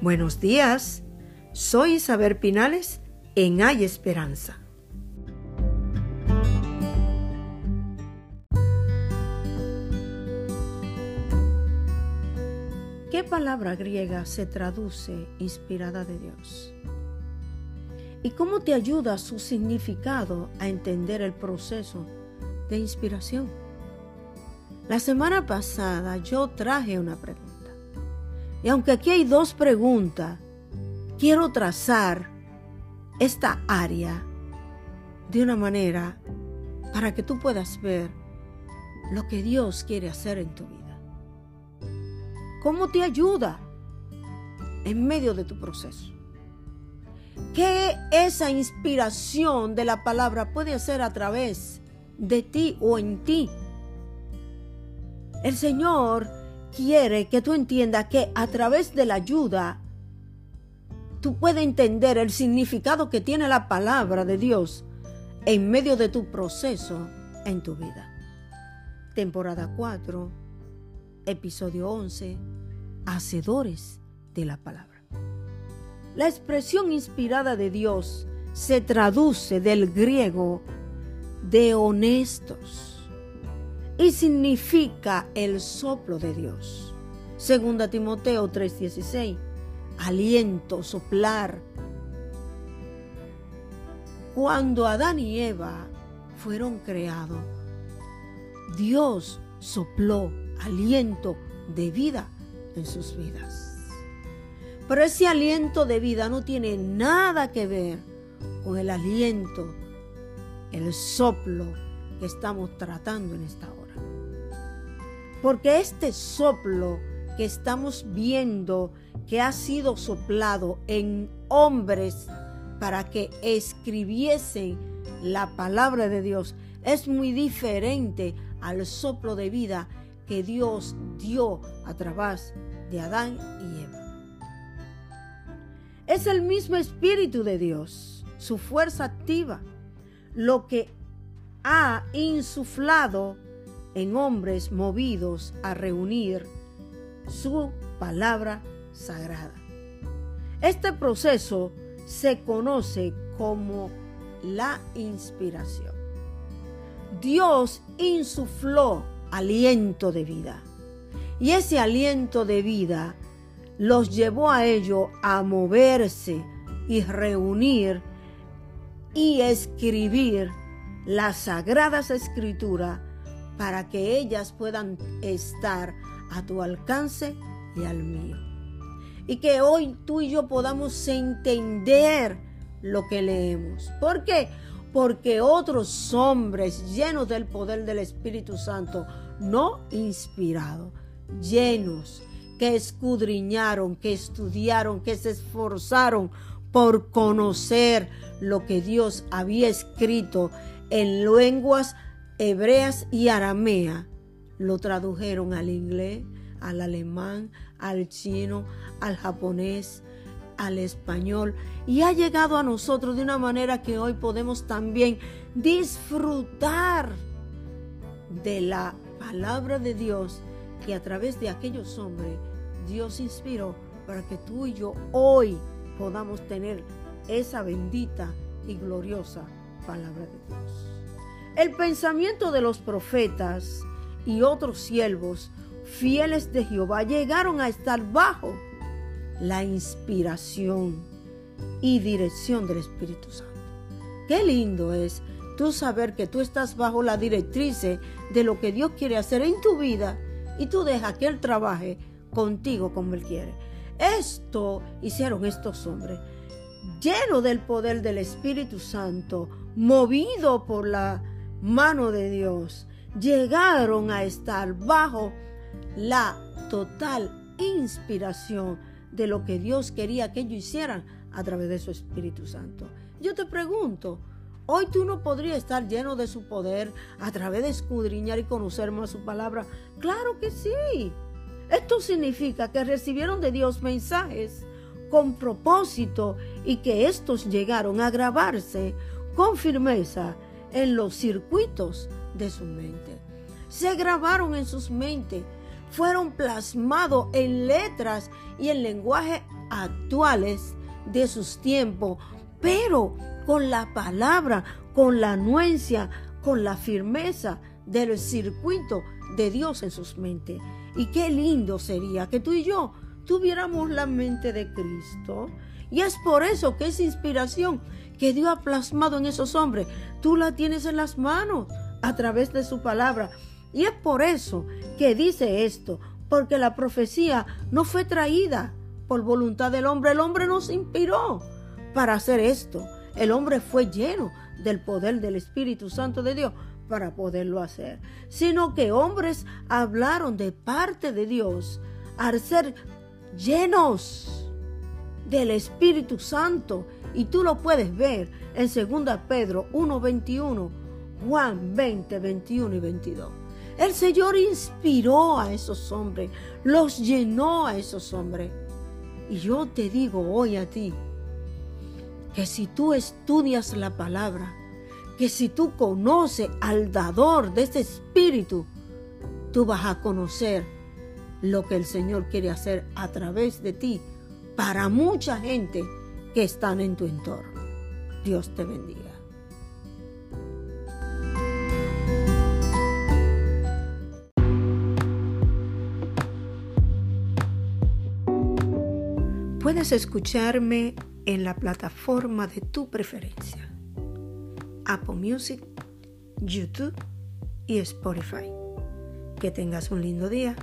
Buenos días, soy Isabel Pinales en Hay Esperanza. ¿Qué palabra griega se traduce inspirada de Dios? ¿Y cómo te ayuda su significado a entender el proceso de inspiración? La semana pasada yo traje una pregunta. Y aunque aquí hay dos preguntas, quiero trazar esta área de una manera para que tú puedas ver lo que Dios quiere hacer en tu vida. ¿Cómo te ayuda en medio de tu proceso? ¿Qué esa inspiración de la palabra puede hacer a través de ti o en ti? El Señor quiere que tú entiendas que a través de la ayuda tú puedes entender el significado que tiene la palabra de Dios en medio de tu proceso en tu vida. Temporada 4, episodio 11, Hacedores de la palabra. La expresión inspirada de Dios se traduce del griego de honestos y significa el soplo de Dios. Segunda Timoteo 3:16, aliento, soplar. Cuando Adán y Eva fueron creados, Dios sopló aliento de vida en sus vidas. Pero ese aliento de vida no tiene nada que ver con el aliento, el soplo que estamos tratando en esta hora. Porque este soplo que estamos viendo que ha sido soplado en hombres para que escribiesen la palabra de Dios es muy diferente al soplo de vida que Dios dio a través de Adán y Eva. Es el mismo Espíritu de Dios, su fuerza activa, lo que ha insuflado en hombres movidos a reunir su palabra sagrada. Este proceso se conoce como la inspiración. Dios insufló aliento de vida y ese aliento de vida los llevó a ello a moverse y reunir y escribir las sagradas escrituras para que ellas puedan estar a tu alcance y al mío. Y que hoy tú y yo podamos entender lo que leemos. ¿Por qué? Porque otros hombres llenos del poder del Espíritu Santo, no inspirados, llenos, que escudriñaron, que estudiaron, que se esforzaron por conocer lo que Dios había escrito en lenguas hebreas y aramea lo tradujeron al inglés, al alemán, al chino, al japonés, al español y ha llegado a nosotros de una manera que hoy podemos también disfrutar de la palabra de Dios que a través de aquellos hombres Dios inspiró para que tú y yo hoy podamos tener esa bendita y gloriosa palabra de Dios. El pensamiento de los profetas y otros siervos fieles de Jehová llegaron a estar bajo la inspiración y dirección del Espíritu Santo. Qué lindo es tú saber que tú estás bajo la directriz de lo que Dios quiere hacer en tu vida y tú dejas que Él trabaje contigo como Él quiere. Esto hicieron estos hombres, llenos del poder del Espíritu Santo, movido por la mano de Dios, llegaron a estar bajo la total inspiración de lo que Dios quería que ellos hicieran a través de su Espíritu Santo. Yo te pregunto, hoy tú no podrías estar lleno de su poder a través de escudriñar y conocer más su palabra. Claro que sí. Esto significa que recibieron de Dios mensajes con propósito y que estos llegaron a grabarse con firmeza en los circuitos de su mente. Se grabaron en sus mentes fueron plasmados en letras y en lenguaje actuales de sus tiempos, pero con la palabra, con la anuencia, con la firmeza del circuito de Dios en sus mentes. Y qué lindo sería que tú y yo tuviéramos la mente de Cristo. Y es por eso que esa inspiración que Dios ha plasmado en esos hombres, tú la tienes en las manos a través de su palabra. Y es por eso que dice esto, porque la profecía no fue traída por voluntad del hombre, el hombre nos inspiró para hacer esto. El hombre fue lleno del poder del Espíritu Santo de Dios para poderlo hacer, sino que hombres hablaron de parte de Dios al ser llenos del Espíritu Santo. Y tú lo puedes ver en 2 Pedro 1.21, Juan 20, 21 y 22. El Señor inspiró a esos hombres, los llenó a esos hombres. Y yo te digo hoy a ti, que si tú estudias la palabra, que si tú conoces al dador de ese espíritu, tú vas a conocer lo que el Señor quiere hacer a través de ti para mucha gente que están en tu entorno. Dios te bendiga. Puedes escucharme en la plataforma de tu preferencia. Apple Music, YouTube y Spotify. Que tengas un lindo día.